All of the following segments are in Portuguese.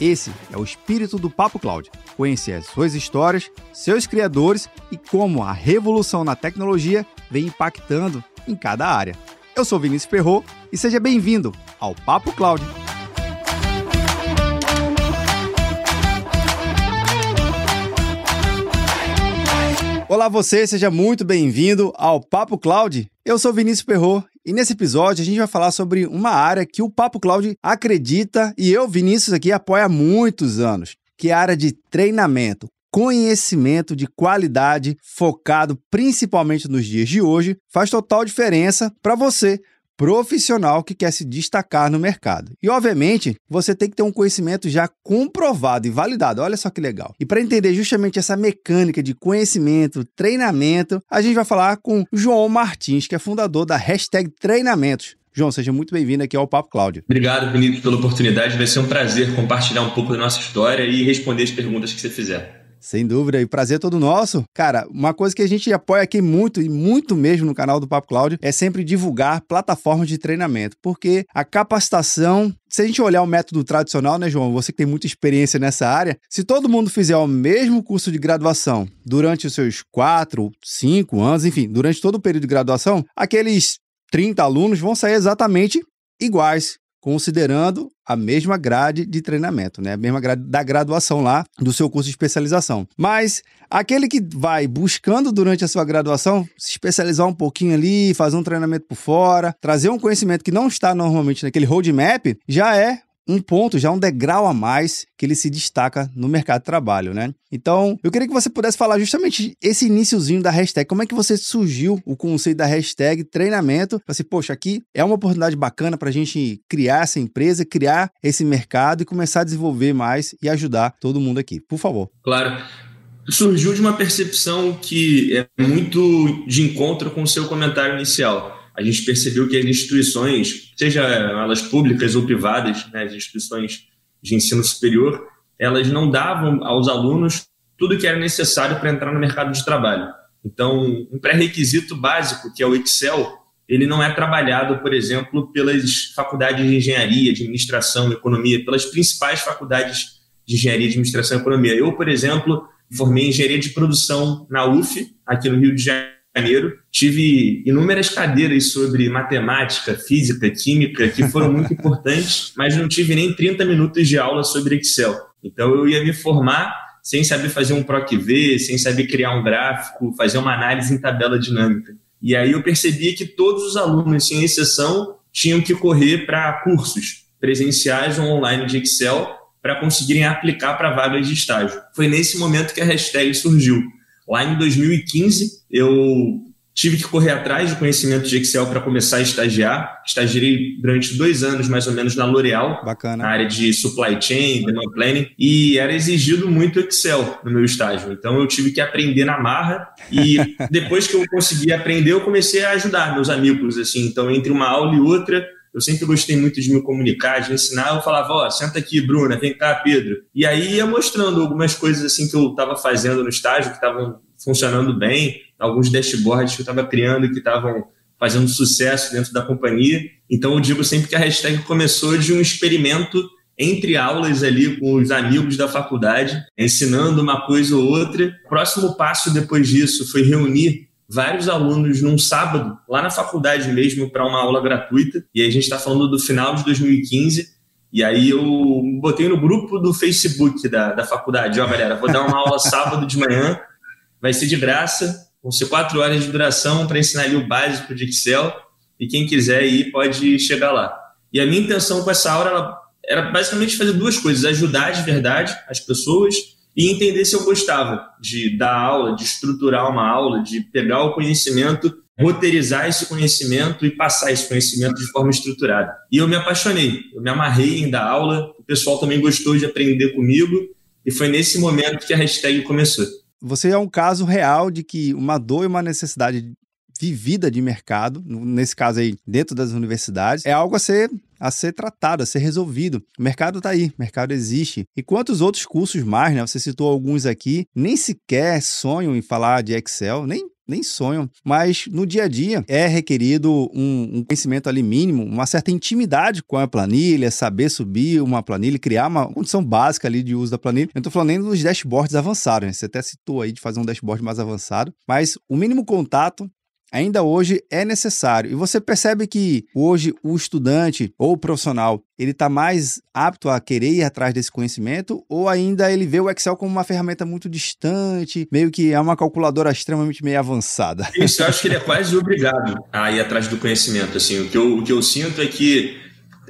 Esse é o espírito do Papo Cloud. Conhecer as suas histórias, seus criadores e como a revolução na tecnologia vem impactando em cada área. Eu sou Vinícius Ferro e seja bem-vindo ao Papo Cloud. Olá você, seja muito bem-vindo ao Papo Cloud. Eu sou Vinícius Perro e nesse episódio a gente vai falar sobre uma área que o Papo Cloud acredita e eu, Vinícius, aqui apoia há muitos anos, que é a área de treinamento, conhecimento de qualidade focado principalmente nos dias de hoje, faz total diferença para você profissional que quer se destacar no mercado. E, obviamente, você tem que ter um conhecimento já comprovado e validado. Olha só que legal. E para entender justamente essa mecânica de conhecimento, treinamento, a gente vai falar com João Martins, que é fundador da hashtag Treinamentos. João, seja muito bem-vindo aqui ao Papo Cláudio. Obrigado, Vinícius, pela oportunidade. Vai ser um prazer compartilhar um pouco da nossa história e responder as perguntas que você fizer. Sem dúvida, e prazer é todo nosso. Cara, uma coisa que a gente apoia aqui muito, e muito mesmo no canal do Papo Cláudio, é sempre divulgar plataformas de treinamento, porque a capacitação se a gente olhar o método tradicional, né, João? Você que tem muita experiência nessa área, se todo mundo fizer o mesmo curso de graduação durante os seus quatro, cinco anos, enfim, durante todo o período de graduação, aqueles 30 alunos vão sair exatamente iguais considerando a mesma grade de treinamento, né? A mesma grade da graduação lá do seu curso de especialização. Mas aquele que vai buscando durante a sua graduação se especializar um pouquinho ali, fazer um treinamento por fora, trazer um conhecimento que não está normalmente naquele roadmap, já é um ponto, já um degrau a mais que ele se destaca no mercado de trabalho, né? Então, eu queria que você pudesse falar justamente esse iníciozinho da hashtag. Como é que você surgiu o conceito da hashtag treinamento? Assim, poxa, aqui é uma oportunidade bacana para a gente criar essa empresa, criar esse mercado e começar a desenvolver mais e ajudar todo mundo aqui. Por favor. Claro surgiu de uma percepção que é muito de encontro com o seu comentário inicial a gente percebeu que as instituições, seja elas públicas ou privadas, né, as instituições de ensino superior, elas não davam aos alunos tudo que era necessário para entrar no mercado de trabalho. Então, um pré-requisito básico, que é o Excel, ele não é trabalhado, por exemplo, pelas faculdades de engenharia, administração, economia, pelas principais faculdades de engenharia, administração e economia. Eu, por exemplo, formei engenharia de produção na UF, aqui no Rio de Janeiro Janeiro, tive inúmeras cadeiras sobre matemática, física, química, que foram muito importantes, mas não tive nem 30 minutos de aula sobre Excel. Então eu ia me formar sem saber fazer um PROC-V, sem saber criar um gráfico, fazer uma análise em tabela dinâmica. E aí eu percebi que todos os alunos, sem exceção, tinham que correr para cursos presenciais ou online de Excel para conseguirem aplicar para vagas de estágio. Foi nesse momento que a hashtag surgiu. Lá em 2015, eu tive que correr atrás de conhecimento de Excel para começar a estagiar. Estagiei durante dois anos, mais ou menos, na L'Oréal, na área de supply chain, demand planning, e era exigido muito Excel no meu estágio. Então, eu tive que aprender na marra, e depois que eu consegui aprender, eu comecei a ajudar meus amigos, assim. Então, entre uma aula e outra, eu sempre gostei muito de me comunicar, de ensinar. Eu falava, ó, oh, senta aqui, Bruna, vem cá, Pedro. E aí ia mostrando algumas coisas assim que eu estava fazendo no estágio, que estavam funcionando bem, alguns dashboards que eu estava criando que estavam fazendo sucesso dentro da companhia. Então eu digo sempre que a hashtag começou de um experimento entre aulas ali com os amigos da faculdade, ensinando uma coisa ou outra. O próximo passo depois disso foi reunir vários alunos num sábado, lá na faculdade mesmo, para uma aula gratuita. E aí a gente está falando do final de 2015. E aí eu botei no grupo do Facebook da, da faculdade, ó galera, vou dar uma aula sábado de manhã, vai ser de graça, vão ser quatro horas de duração para ensinar ali o básico de Excel, e quem quiser ir pode chegar lá. E a minha intenção com essa aula era basicamente fazer duas coisas, ajudar de verdade as pessoas e entender se eu gostava de dar aula, de estruturar uma aula, de pegar o conhecimento, roteirizar esse conhecimento e passar esse conhecimento de forma estruturada. E eu me apaixonei, eu me amarrei em dar aula, o pessoal também gostou de aprender comigo E foi nesse momento que a hashtag começou. Você é um caso real de que uma dor e uma necessidade vivida de mercado, nesse caso aí, dentro das universidades, é algo a ser a ser tratado, a ser resolvido. O mercado está aí, o mercado existe. E quantos outros cursos mais, né? Você citou alguns aqui, nem sequer sonham em falar de Excel, nem nem sonham, mas no dia a dia é requerido um, um, conhecimento ali mínimo, uma certa intimidade com a planilha, saber subir uma planilha, criar uma condição básica ali de uso da planilha. Eu estou falando nem dos dashboards avançados, né? você até citou aí de fazer um dashboard mais avançado, mas o mínimo contato ainda hoje é necessário. E você percebe que hoje o estudante ou o profissional, ele está mais apto a querer ir atrás desse conhecimento ou ainda ele vê o Excel como uma ferramenta muito distante, meio que é uma calculadora extremamente meio avançada? Isso, eu acho que ele é quase obrigado a ir atrás do conhecimento. Assim, o que eu, o que eu sinto é que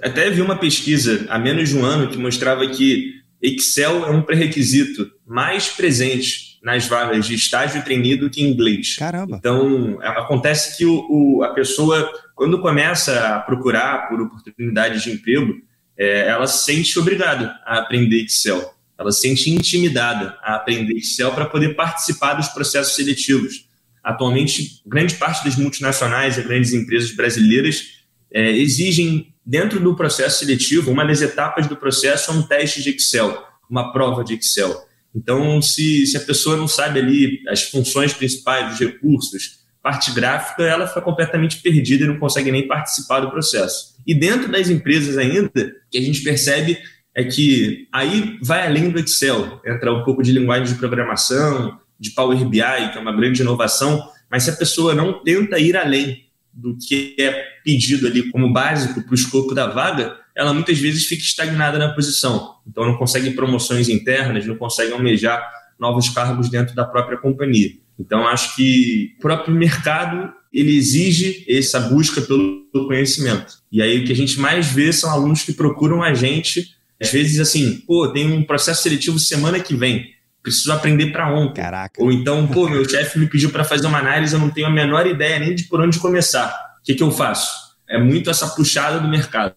até vi uma pesquisa há menos de um ano que mostrava que Excel é um pré-requisito mais presente nas vagas de estágio treinado que inglês. Caramba. Então, acontece que o, o, a pessoa, quando começa a procurar por oportunidades de emprego, é, ela se sente obrigada a aprender Excel. Ela se sente intimidada a aprender Excel para poder participar dos processos seletivos. Atualmente, grande parte das multinacionais e grandes empresas brasileiras é, exigem, dentro do processo seletivo, uma das etapas do processo é um teste de Excel, uma prova de Excel. Então, se, se a pessoa não sabe ali as funções principais dos recursos, parte gráfica, ela fica completamente perdida e não consegue nem participar do processo. E dentro das empresas ainda, que a gente percebe é que aí vai além do Excel, entra um pouco de linguagem de programação, de Power BI, que é uma grande inovação, mas se a pessoa não tenta ir além do que é pedido ali como básico para o escopo da vaga, ela muitas vezes fica estagnada na posição. Então não consegue promoções internas, não consegue almejar novos cargos dentro da própria companhia. Então acho que o próprio mercado ele exige essa busca pelo conhecimento. E aí o que a gente mais vê são alunos que procuram a gente, às vezes assim, pô, tem um processo seletivo semana que vem, preciso aprender para ontem. Caraca. Ou então, pô, meu chefe me pediu para fazer uma análise, eu não tenho a menor ideia nem de por onde começar. O que, que eu faço? É muito essa puxada do mercado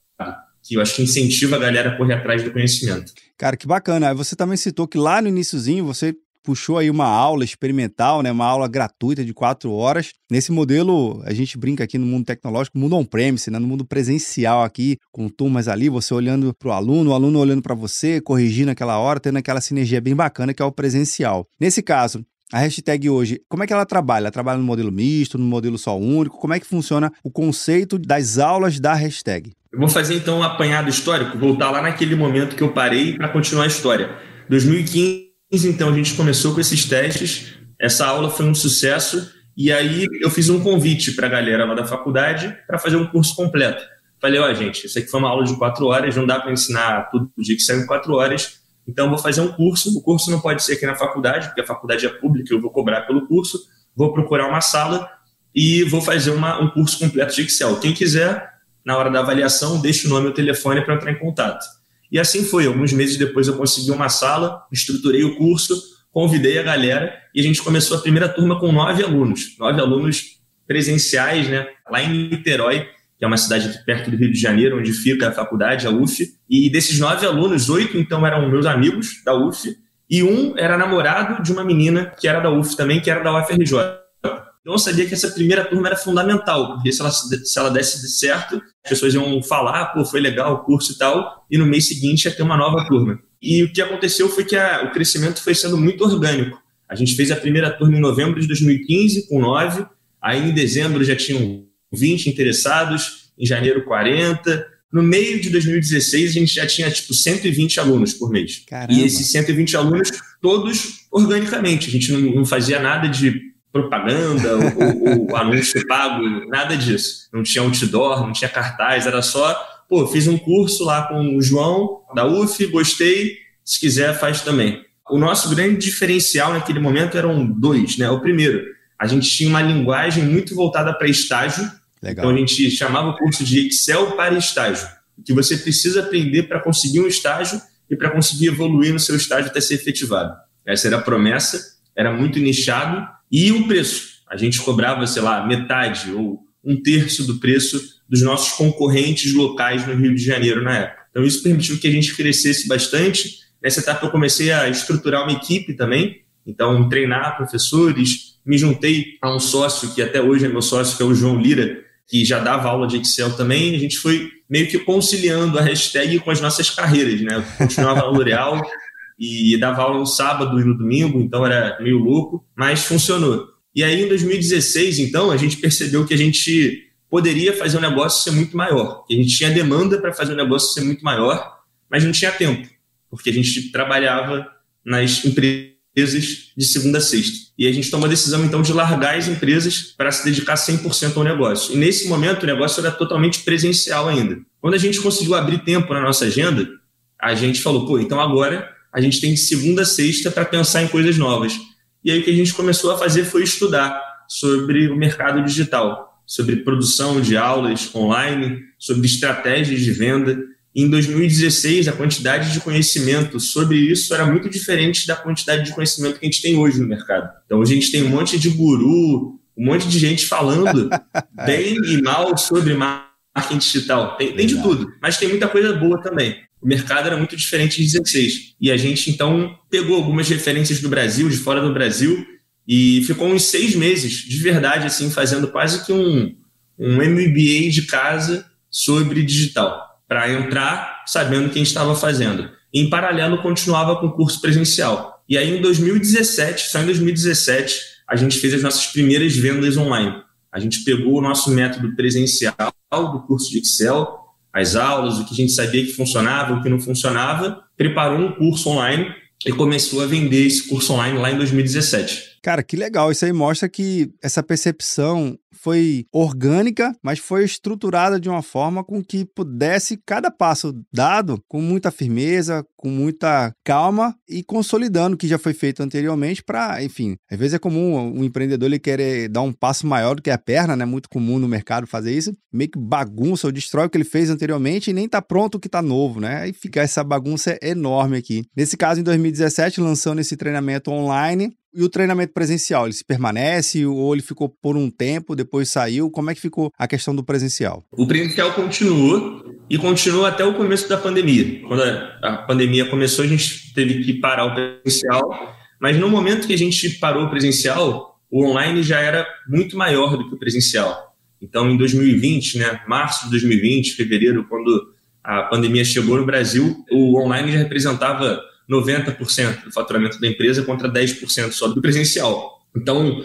que eu acho que incentiva a galera a correr atrás do conhecimento. Cara, que bacana. Você também citou que lá no iníciozinho você puxou aí uma aula experimental, né, uma aula gratuita de quatro horas. Nesse modelo, a gente brinca aqui no mundo tecnológico, mundo on-premise, né, no mundo presencial aqui, com turmas ali, você olhando para o aluno, o aluno olhando para você, corrigindo aquela hora, tendo aquela sinergia bem bacana que é o presencial. Nesse caso, a hashtag hoje, como é que ela trabalha? Ela trabalha no modelo misto, no modelo só único? Como é que funciona o conceito das aulas da hashtag? Eu vou fazer então um apanhado histórico, voltar lá naquele momento que eu parei para continuar a história. 2015, então, a gente começou com esses testes, essa aula foi um sucesso, e aí eu fiz um convite para a galera lá da faculdade para fazer um curso completo. Falei, ó, oh, gente, isso aqui foi uma aula de quatro horas, não dá para ensinar tudo o dia que sai em quatro horas, então vou fazer um curso. O curso não pode ser aqui na faculdade, porque a faculdade é pública, eu vou cobrar pelo curso, vou procurar uma sala e vou fazer uma, um curso completo de Excel. Quem quiser, na hora da avaliação, deixa o nome e o telefone para entrar em contato. E assim foi. Alguns meses depois eu consegui uma sala, estruturei o curso, convidei a galera e a gente começou a primeira turma com nove alunos. Nove alunos presenciais, né? Lá em Niterói, que é uma cidade aqui perto do Rio de Janeiro, onde fica a faculdade, a UF. E desses nove alunos, oito então eram meus amigos da UF e um era namorado de uma menina que era da UF também, que era da UFRJ. Então eu sabia que essa primeira turma era fundamental, porque se ela, se ela desse certo, as pessoas iam falar, pô, foi legal o curso e tal, e no mês seguinte ia ter uma nova turma. E o que aconteceu foi que a, o crescimento foi sendo muito orgânico. A gente fez a primeira turma em novembro de 2015, com nove, aí em dezembro já tinham 20 interessados, em janeiro 40, no meio de 2016, a gente já tinha tipo 120 alunos por mês. Caramba. E esses 120 alunos, todos organicamente. A gente não, não fazia nada de propaganda ou, ou, anúncio pago, nada disso. Não tinha outdoor, não tinha cartaz, era só, pô, fiz um curso lá com o João da UF, gostei, se quiser faz também. O nosso grande diferencial naquele momento eram dois, né? O primeiro, a gente tinha uma linguagem muito voltada para estágio, Legal. então a gente chamava o curso de Excel para estágio, que você precisa aprender para conseguir um estágio e para conseguir evoluir no seu estágio até ser efetivado. Essa era a promessa, era muito nichado e o preço. A gente cobrava, sei lá, metade ou um terço do preço dos nossos concorrentes locais no Rio de Janeiro na época. Então, isso permitiu que a gente crescesse bastante. Nessa etapa eu comecei a estruturar uma equipe também, então treinar professores, me juntei a um sócio que até hoje é meu sócio, que é o João Lira, que já dava aula de Excel também, a gente foi meio que conciliando a hashtag com as nossas carreiras, né? Eu continuava na L'Oréal e dava aula no sábado e no domingo, então era meio louco, mas funcionou. E aí em 2016, então, a gente percebeu que a gente poderia fazer o negócio ser muito maior, a gente tinha demanda para fazer o negócio ser muito maior, mas não tinha tempo, porque a gente trabalhava nas empresas empresas de segunda a sexta. E a gente tomou a decisão, então, de largar as empresas para se dedicar 100% ao negócio. E nesse momento, o negócio era totalmente presencial ainda. Quando a gente conseguiu abrir tempo na nossa agenda, a gente falou, pô, então agora a gente tem de segunda a sexta para pensar em coisas novas. E aí o que a gente começou a fazer foi estudar sobre o mercado digital, sobre produção de aulas online, sobre estratégias de venda, em 2016, a quantidade de conhecimento sobre isso era muito diferente da quantidade de conhecimento que a gente tem hoje no mercado. Então, a gente tem um monte de guru, um monte de gente falando bem e mal sobre marketing digital. Tem, tem de tudo, mas tem muita coisa boa também. O mercado era muito diferente em 16. E a gente, então, pegou algumas referências do Brasil, de fora do Brasil, e ficou uns seis meses, de verdade, assim, fazendo quase que um, um MBA de casa sobre digital para entrar sabendo o que estava fazendo. Em paralelo, continuava com o curso presencial. E aí, em 2017, só em 2017, a gente fez as nossas primeiras vendas online. A gente pegou o nosso método presencial do curso de Excel, as aulas, o que a gente sabia que funcionava, o que não funcionava, preparou um curso online e começou a vender esse curso online lá em 2017. Cara, que legal. Isso aí mostra que essa percepção foi orgânica, mas foi estruturada de uma forma com que pudesse cada passo dado com muita firmeza, com muita calma e consolidando o que já foi feito anteriormente para, enfim, às vezes é comum um empreendedor ele querer dar um passo maior do que a perna, né? Muito comum no mercado fazer isso, meio que bagunça ou destrói o que ele fez anteriormente e nem tá pronto o que tá novo, né? Aí fica essa bagunça enorme aqui. Nesse caso, em 2017, lançando esse treinamento online, e o treinamento presencial, ele se permanece ou ele ficou por um tempo, depois saiu? Como é que ficou a questão do presencial? O presencial continuou e continuou até o começo da pandemia. Quando a pandemia começou, a gente teve que parar o presencial, mas no momento que a gente parou o presencial, o online já era muito maior do que o presencial. Então, em 2020, né, março de 2020, fevereiro, quando a pandemia chegou no Brasil, o online já representava 90% do faturamento da empresa contra 10% só do presencial. Então,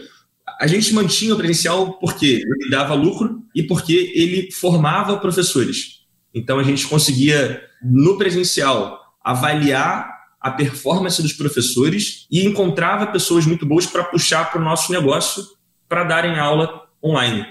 a gente mantinha o presencial porque ele dava lucro e porque ele formava professores. Então, a gente conseguia, no presencial, avaliar a performance dos professores e encontrava pessoas muito boas para puxar para o nosso negócio para darem aula online.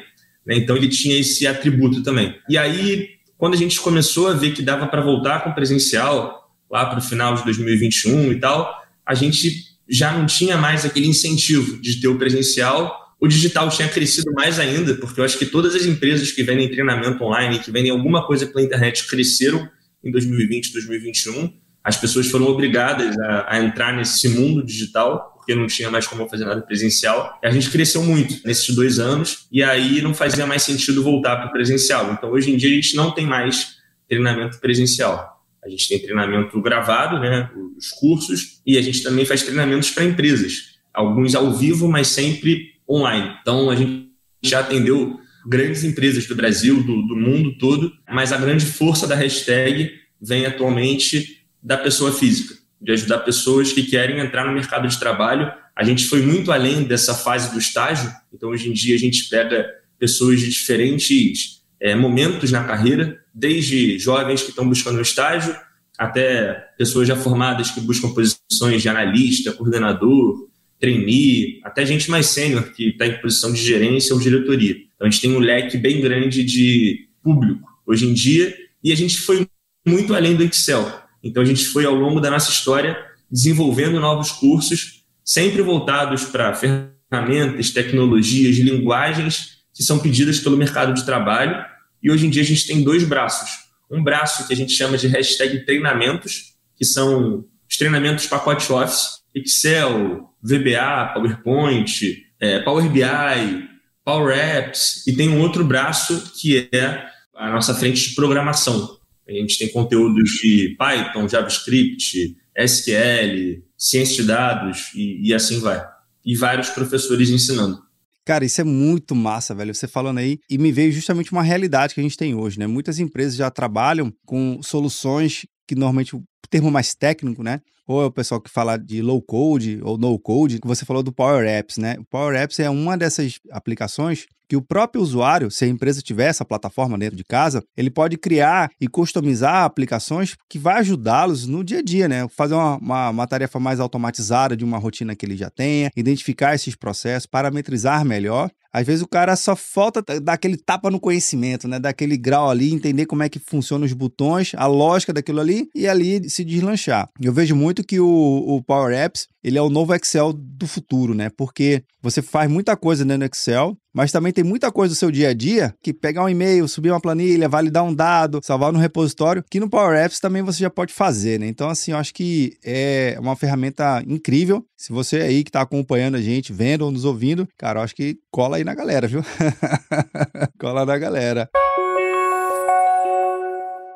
Né? Então, ele tinha esse atributo também. E aí, quando a gente começou a ver que dava para voltar com presencial, lá para o final de 2021 e tal, a gente já não tinha mais aquele incentivo de ter o presencial. O digital tinha crescido mais ainda, porque eu acho que todas as empresas que vendem treinamento online, que vendem alguma coisa pela internet, cresceram em 2020, 2021. As pessoas foram obrigadas a, a entrar nesse mundo digital, porque não tinha mais como fazer nada presencial. E a gente cresceu muito nesses dois anos, e aí não fazia mais sentido voltar para o presencial. Então, hoje em dia, a gente não tem mais treinamento presencial. A gente tem treinamento gravado, né, os cursos, e a gente também faz treinamentos para empresas, alguns ao vivo, mas sempre online. Então, a gente já atendeu grandes empresas do Brasil, do, do mundo todo, mas a grande força da hashtag vem atualmente da pessoa física, de ajudar pessoas que querem entrar no mercado de trabalho. A gente foi muito além dessa fase do estágio, então hoje em dia a gente pega pessoas de diferentes é, momentos na carreira, desde jovens que estão buscando um estágio até pessoas já formadas que buscam posições de analista, coordenador, trainee, até gente mais sênior que está em posição de gerência ou diretoria. Então a gente tem um leque bem grande de público hoje em dia e a gente foi muito além do Excel. Então a gente foi ao longo da nossa história desenvolvendo novos cursos, sempre voltados para ferramentas, tecnologias, linguagens que são pedidas pelo mercado de trabalho. E hoje em dia a gente tem dois braços. Um braço que a gente chama de hashtag treinamentos, que são os treinamentos pacote Office, Excel, VBA, PowerPoint, é, Power BI, Power Apps, e tem um outro braço que é a nossa frente de programação. A gente tem conteúdos de Python, JavaScript, SQL, ciência de dados e, e assim vai. E vários professores ensinando. Cara, isso é muito massa, velho. Você falando aí, e me veio justamente uma realidade que a gente tem hoje, né? Muitas empresas já trabalham com soluções que normalmente o termo mais técnico, né? Ou é o pessoal que fala de low code ou no code, que você falou do Power Apps, né? O Power Apps é uma dessas aplicações que o próprio usuário, se a empresa tiver essa plataforma dentro de casa, ele pode criar e customizar aplicações que vai ajudá-los no dia a dia, né? Fazer uma, uma, uma, tarefa mais automatizada de uma rotina que ele já tenha, identificar esses processos, parametrizar melhor. Às vezes o cara só falta dar aquele tapa no conhecimento, né? Daquele grau ali, entender como é que funcionam os botões, a lógica daquilo ali e ali se deslanchar. Eu vejo muito que o, o Power Apps, ele é o novo Excel do futuro, né? Porque você faz muita coisa dentro do Excel, mas também tem muita coisa do seu dia a dia que pegar um e-mail, subir uma planilha, validar um dado, salvar no repositório, que no Power Apps também você já pode fazer, né? Então, assim, eu acho que é uma ferramenta incrível. Se você aí que está acompanhando a gente, vendo ou nos ouvindo, cara, eu acho que cola aí na galera, viu? cola na galera.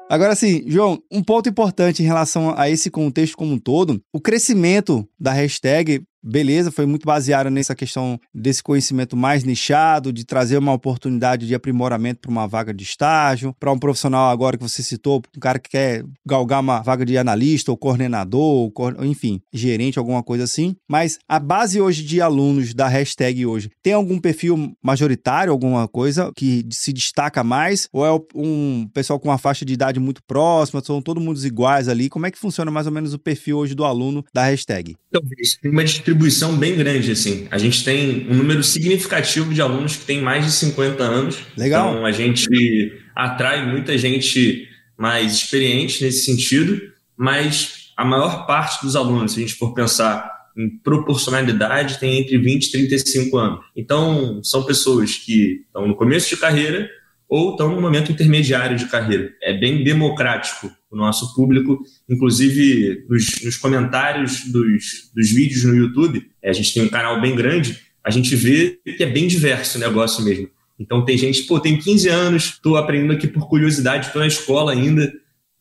Agora sim, João, um ponto importante em relação a esse contexto como um todo, o crescimento da hashtag beleza, foi muito baseada nessa questão desse conhecimento mais nichado, de trazer uma oportunidade de aprimoramento para uma vaga de estágio, para um profissional agora que você citou, um cara que quer galgar uma vaga de analista ou coordenador, ou, enfim, gerente, alguma coisa assim. Mas a base hoje de alunos da hashtag hoje, tem algum perfil majoritário, alguma coisa que se destaca mais? Ou é um pessoal com uma faixa de idade muito próxima, são todos mundo iguais ali? Como é que funciona mais ou menos o perfil hoje do aluno da hashtag? Talvez. Tem uma distribuição bem grande, assim. A gente tem um número significativo de alunos que têm mais de 50 anos. Legal. Então, a gente atrai muita gente mais experiente nesse sentido, mas a maior parte dos alunos, se a gente for pensar em proporcionalidade, tem entre 20 e 35 anos. Então, são pessoas que estão no começo de carreira ou estão no momento intermediário de carreira. É bem democrático o nosso público, inclusive nos, nos comentários dos, dos vídeos no YouTube, é, a gente tem um canal bem grande, a gente vê que é bem diverso o negócio mesmo. Então tem gente, pô, tem 15 anos, estou aprendendo aqui por curiosidade, estou na escola ainda.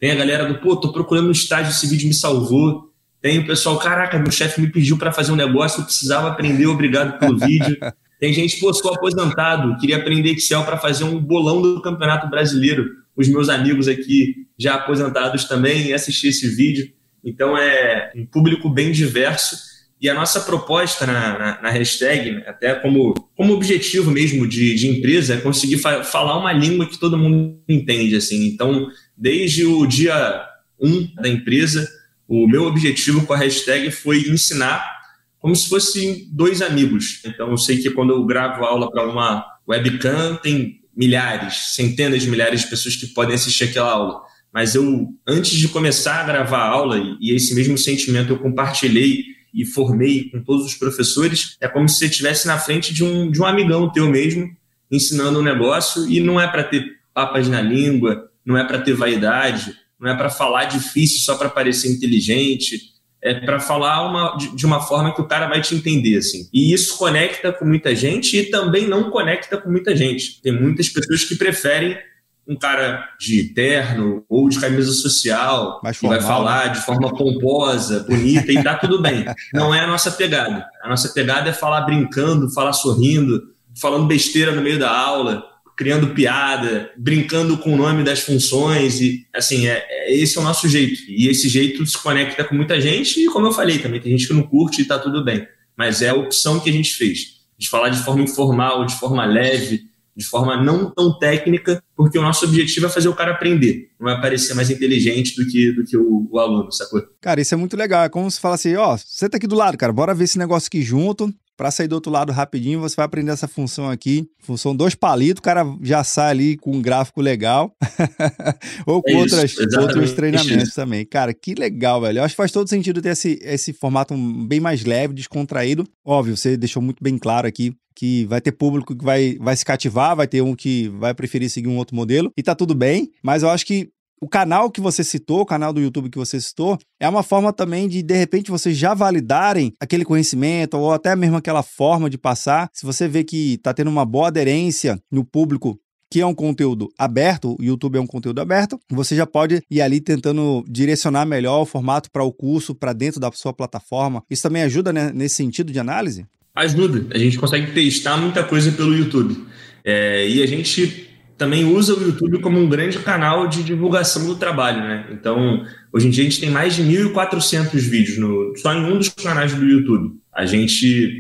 Tem a galera do, pô, tô procurando um estágio, esse vídeo me salvou. Tem o pessoal, caraca, meu chefe me pediu para fazer um negócio, eu precisava aprender, obrigado pelo vídeo. Tem gente, pô, sou aposentado, queria aprender Excel para fazer um bolão do Campeonato Brasileiro. Os meus amigos aqui, já aposentados também, assistir esse vídeo. Então é um público bem diverso. E a nossa proposta na, na, na hashtag, até como, como objetivo mesmo de, de empresa, é conseguir fa falar uma língua que todo mundo entende. Assim. Então, desde o dia 1 um da empresa, o meu objetivo com a hashtag foi ensinar como se fossem dois amigos. Então, eu sei que quando eu gravo aula para uma webcam, tem milhares, centenas de milhares de pessoas que podem assistir aquela aula. Mas eu, antes de começar a gravar a aula, e esse mesmo sentimento eu compartilhei e formei com todos os professores, é como se você estivesse na frente de um, de um amigão teu mesmo, ensinando um negócio, e não é para ter papas na língua, não é para ter vaidade, não é para falar difícil só para parecer inteligente, é para falar uma, de, uma forma que o cara vai te entender, assim. E isso conecta com muita gente e também não conecta com muita gente. Tem muitas pessoas que preferem um cara de terno ou de camisa social que vai falar de forma pomposa, bonita e tá tudo bem. Não é a nossa pegada. A nossa pegada é falar brincando, falar sorrindo, falando besteira no meio da aula criando piada, brincando com o nome das funções e assim, é, é, esse é o nosso jeito. E esse jeito se conecta com muita gente e como eu falei, também tem gente que não curte e tá tudo bem. Mas é a opção que a gente fez, de falar de forma informal, de forma leve, de forma não tão técnica, porque o nosso objetivo é fazer o cara aprender, não é parecer mais inteligente do que, do que o, o aluno, sacou? Cara, isso é muito legal. É como se fala assim, ó, tá aqui do lado, cara, bora ver esse negócio aqui junto, para sair do outro lado rapidinho, você vai aprender essa função aqui. Função dois palitos, o cara já sai ali com um gráfico legal. Ou com é outras, outros treinamentos isso. também. Cara, que legal, velho. Eu acho que faz todo sentido ter esse, esse formato bem mais leve, descontraído. Óbvio, você deixou muito bem claro aqui que vai ter público que vai, vai se cativar, vai ter um que vai preferir seguir um outro modelo, e tá tudo bem, mas eu acho que o canal que você citou, o canal do YouTube que você citou, é uma forma também de, de repente, vocês já validarem aquele conhecimento ou até mesmo aquela forma de passar. Se você vê que está tendo uma boa aderência no público que é um conteúdo aberto, o YouTube é um conteúdo aberto, você já pode ir ali tentando direcionar melhor o formato para o curso, para dentro da sua plataforma. Isso também ajuda né, nesse sentido de análise? Ajuda. A gente consegue testar muita coisa pelo YouTube. É, e a gente também usa o YouTube como um grande canal de divulgação do trabalho, né? Então, hoje em dia a gente tem mais de 1.400 vídeos no, só em um dos canais do YouTube. A gente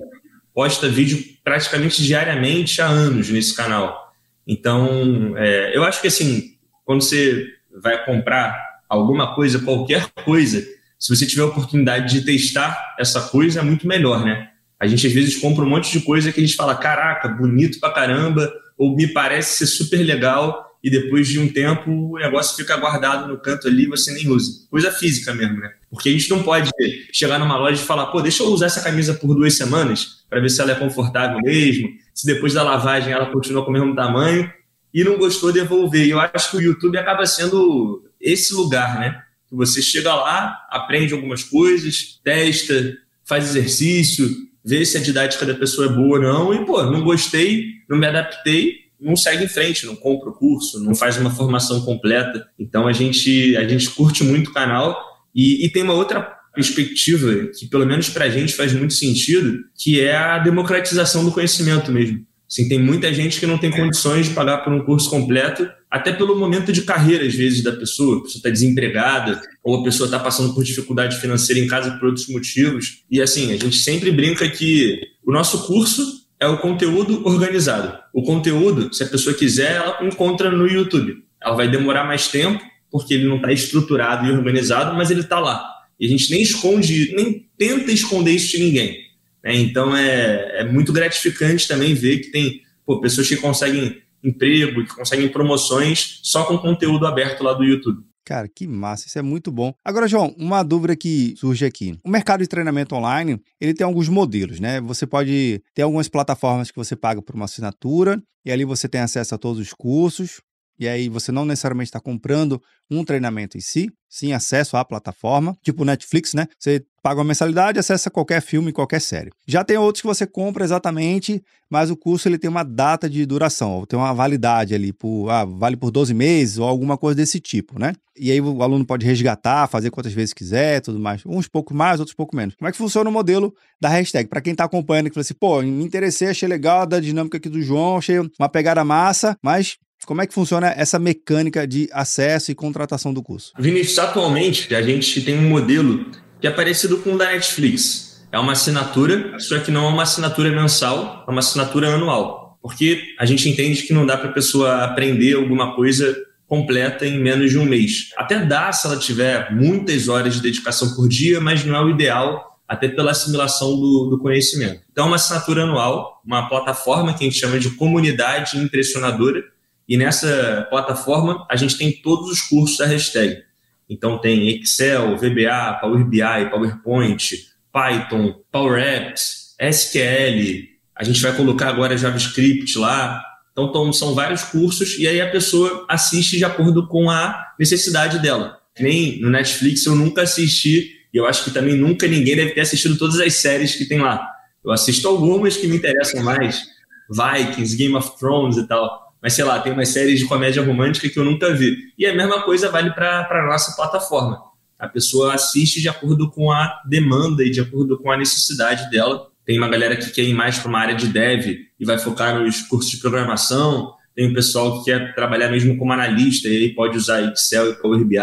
posta vídeo praticamente diariamente há anos nesse canal. Então, é, eu acho que assim, quando você vai comprar alguma coisa, qualquer coisa, se você tiver a oportunidade de testar essa coisa, é muito melhor, né? A gente às vezes compra um monte de coisa que a gente fala, caraca, bonito pra caramba, ou me parece ser super legal, e depois de um tempo o negócio fica guardado no canto ali e você nem usa. Coisa física mesmo, né? Porque a gente não pode chegar numa loja e falar, pô, deixa eu usar essa camisa por duas semanas para ver se ela é confortável mesmo, se depois da lavagem ela continua com o mesmo tamanho e não gostou devolver. E eu acho que o YouTube acaba sendo esse lugar, né? Que você chega lá, aprende algumas coisas, testa, faz exercício, vê se a didática da pessoa é boa ou não, e, pô, não gostei, não me adaptei, não segue em frente, não compra o curso, não faz uma formação completa. Então a gente, a gente curte muito o canal e, e tem uma outra perspectiva que, pelo menos para a gente, faz muito sentido, que é a democratização do conhecimento mesmo. Assim, tem muita gente que não tem condições de pagar por um curso completo, até pelo momento de carreira, às vezes, da pessoa. A pessoa está desempregada, ou a pessoa está passando por dificuldade financeira em casa por outros motivos. E, assim, a gente sempre brinca que o nosso curso é o conteúdo organizado. O conteúdo, se a pessoa quiser, ela encontra no YouTube. Ela vai demorar mais tempo, porque ele não está estruturado e organizado, mas ele está lá. E a gente nem esconde, nem tenta esconder isso de ninguém. Né? Então é, é muito gratificante também ver que tem pô, pessoas que conseguem emprego, que conseguem promoções só com conteúdo aberto lá do YouTube. Cara, que massa, isso é muito bom. Agora, João, uma dúvida que surge aqui. O mercado de treinamento online, ele tem alguns modelos, né? Você pode ter algumas plataformas que você paga por uma assinatura e ali você tem acesso a todos os cursos. E aí você não necessariamente está comprando um treinamento em si, sim acesso à plataforma, tipo Netflix, né? Você paga uma mensalidade acessa qualquer filme, qualquer série. Já tem outros que você compra exatamente, mas o curso ele tem uma data de duração, tem uma validade ali, por, ah, vale por 12 meses ou alguma coisa desse tipo, né? E aí o aluno pode resgatar, fazer quantas vezes quiser, tudo mais. Uns pouco mais, outros pouco menos. Como é que funciona o modelo da hashtag? Para quem está acompanhando, que fala assim, pô, me interessei, achei legal da dinâmica aqui do João, achei uma pegada massa, mas como é que funciona essa mecânica de acesso e contratação do curso? Vinícius, atualmente a gente tem um modelo que é parecido com o da Netflix. É uma assinatura, só que não é uma assinatura mensal, é uma assinatura anual. Porque a gente entende que não dá para a pessoa aprender alguma coisa completa em menos de um mês. Até dá se ela tiver muitas horas de dedicação por dia, mas não é o ideal, até pela assimilação do, do conhecimento. Então, é uma assinatura anual, uma plataforma que a gente chama de comunidade impressionadora, e nessa plataforma a gente tem todos os cursos da hashtag. Então tem Excel, VBA, Power BI, PowerPoint, Python, Power Apps, SQL. A gente vai colocar agora JavaScript lá. Então são vários cursos e aí a pessoa assiste de acordo com a necessidade dela. Nem no Netflix eu nunca assisti e eu acho que também nunca ninguém deve ter assistido todas as séries que tem lá. Eu assisto algumas que me interessam mais, Vikings, Game of Thrones e tal mas sei lá, tem umas séries de comédia romântica que eu nunca vi. E a mesma coisa vale para a nossa plataforma. A pessoa assiste de acordo com a demanda e de acordo com a necessidade dela. Tem uma galera que quer ir mais para uma área de dev e vai focar nos cursos de programação. Tem um pessoal que quer trabalhar mesmo como analista e aí pode usar Excel e Power BI.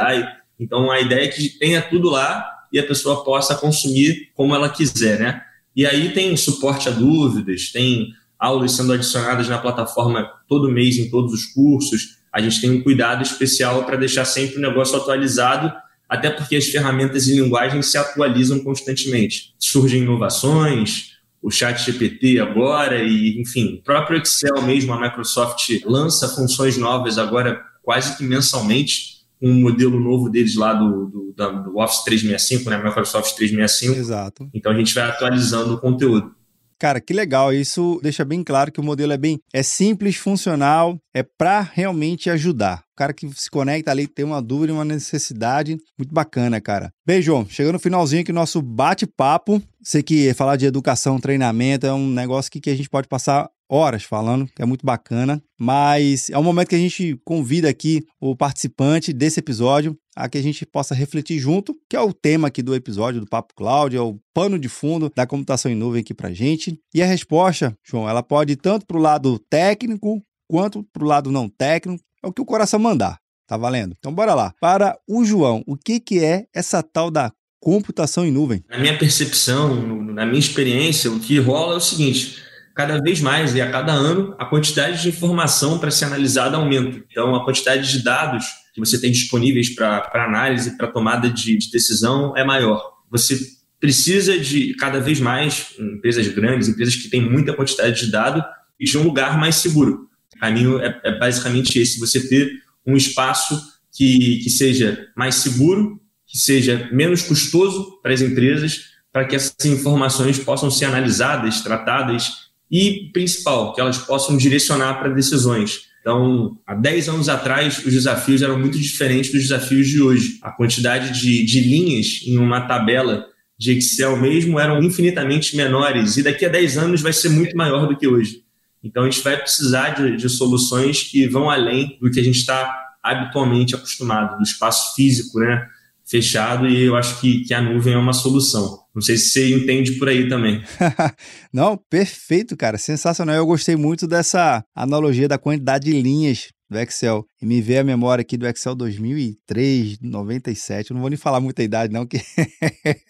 Então a ideia é que tenha tudo lá e a pessoa possa consumir como ela quiser, né? E aí tem suporte a dúvidas, tem aulas sendo adicionadas na plataforma todo mês em todos os cursos. A gente tem um cuidado especial para deixar sempre o negócio atualizado, até porque as ferramentas e linguagens se atualizam constantemente. Surgem inovações, o Chat GPT agora, e enfim, o próprio Excel mesmo, a Microsoft lança funções novas agora quase que mensalmente, um modelo novo deles lá do, do, do Office 365, né? Microsoft 365. Exato. Então a gente vai atualizando o conteúdo. Cara, que legal. Isso deixa bem claro que o modelo é bem é simples, funcional, é para realmente ajudar. O cara que se conecta ali tem uma dúvida, uma necessidade, muito bacana, cara. Beijo, chegando no finalzinho aqui nosso bate-papo. Sei que falar de educação, treinamento é um negócio que, que a gente pode passar horas falando, que é muito bacana, mas é um momento que a gente convida aqui o participante desse episódio a que a gente possa refletir junto, que é o tema aqui do episódio do Papo Cloud, é o pano de fundo da computação em nuvem aqui pra gente. E a resposta, João, ela pode ir tanto para o lado técnico quanto para o lado não técnico, é o que o coração mandar. Tá valendo? Então bora lá. Para o João, o que, que é essa tal da computação em nuvem? Na minha percepção, na minha experiência, o que rola é o seguinte: cada vez mais e a cada ano, a quantidade de informação para ser analisada aumenta. Então, a quantidade de dados que você tem disponíveis para análise, para tomada de, de decisão é maior. Você precisa de cada vez mais empresas grandes, empresas que têm muita quantidade de dados e de um lugar mais seguro. O caminho é, é basicamente esse: você ter um espaço que, que seja mais seguro, que seja menos custoso para as empresas, para que essas informações possam ser analisadas, tratadas e, principal, que elas possam direcionar para decisões. Então, há 10 anos atrás, os desafios eram muito diferentes dos desafios de hoje. A quantidade de, de linhas em uma tabela de Excel mesmo eram infinitamente menores, e daqui a 10 anos vai ser muito maior do que hoje. Então, a gente vai precisar de, de soluções que vão além do que a gente está habitualmente acostumado, do espaço físico, né? Fechado, e eu acho que, que a nuvem é uma solução. Não sei se você entende por aí também. Não, perfeito, cara. Sensacional. Eu gostei muito dessa analogia da quantidade de linhas do Excel. E me veio a memória aqui do Excel 2003, 97. Eu não vou nem falar muita idade, não, que.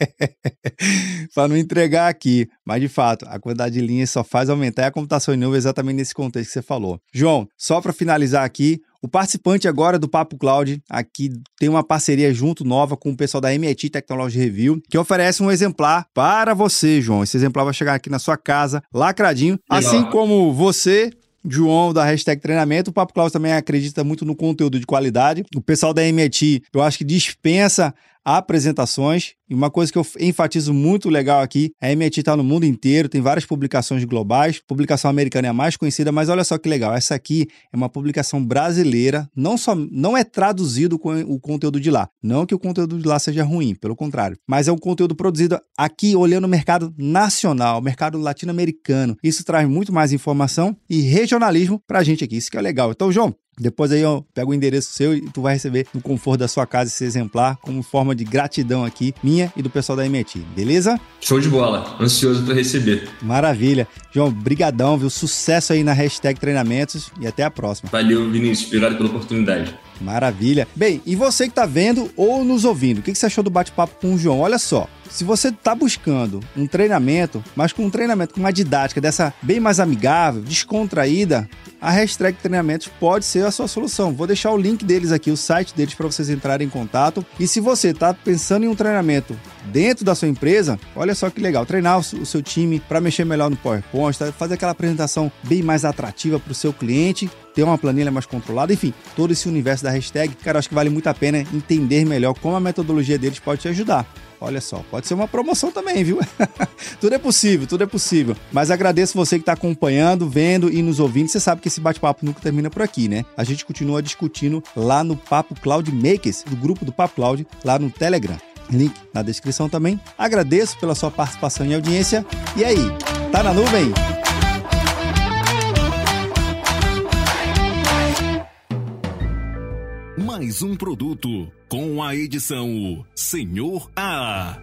para não entregar aqui. Mas, de fato, a quantidade de linhas só faz aumentar e a computação em nuvem exatamente nesse contexto que você falou. João, só para finalizar aqui, o participante agora do Papo Cloud aqui tem uma parceria junto nova com o pessoal da MIT Technology Review, que oferece um exemplar para você, João. Esse exemplar vai chegar aqui na sua casa, lacradinho, Legal. assim como você João da hashtag treinamento. O Papo Cloud também acredita muito no conteúdo de qualidade. O pessoal da MIT, eu acho que dispensa apresentações. E uma coisa que eu enfatizo muito legal aqui, a MIT está no mundo inteiro, tem várias publicações globais, publicação americana é a mais conhecida, mas olha só que legal, essa aqui é uma publicação brasileira, não só não é traduzido com o conteúdo de lá, não que o conteúdo de lá seja ruim, pelo contrário, mas é um conteúdo produzido aqui olhando o mercado nacional, mercado latino-americano. Isso traz muito mais informação e regionalismo para a gente aqui, isso que é legal. Então, João, depois aí eu pego o endereço seu e tu vai receber no conforto da sua casa esse exemplar como forma de gratidão aqui, minha e do pessoal da MIT, beleza? Show de bola, ansioso para receber. Maravilha. João, brigadão, viu? Sucesso aí na hashtag treinamentos e até a próxima. Valeu, Vinícius. Obrigado pela oportunidade. Maravilha. Bem, e você que está vendo ou nos ouvindo, o que você achou do bate-papo com o João? Olha só, se você está buscando um treinamento, mas com um treinamento com uma didática dessa bem mais amigável, descontraída, a hashtag treinamentos pode ser a sua solução. Vou deixar o link deles aqui, o site deles para vocês entrarem em contato. E se você está pensando em um treinamento dentro da sua empresa, olha só que legal, treinar o seu time para mexer melhor no PowerPoint, tá? fazer aquela apresentação bem mais atrativa para o seu cliente, ter uma planilha mais controlada, enfim, todo esse universo da hashtag, cara, acho que vale muito a pena entender melhor como a metodologia deles pode te ajudar. Olha só, pode ser uma promoção também, viu? tudo é possível, tudo é possível. Mas agradeço você que está acompanhando, vendo e nos ouvindo. Você sabe que esse bate-papo nunca termina por aqui, né? A gente continua discutindo lá no Papo Cloud Makers, do grupo do Papo Cloud, lá no Telegram. Link na descrição também. Agradeço pela sua participação e audiência. E aí, tá na nuvem? Mais um produto com a edição Senhor A.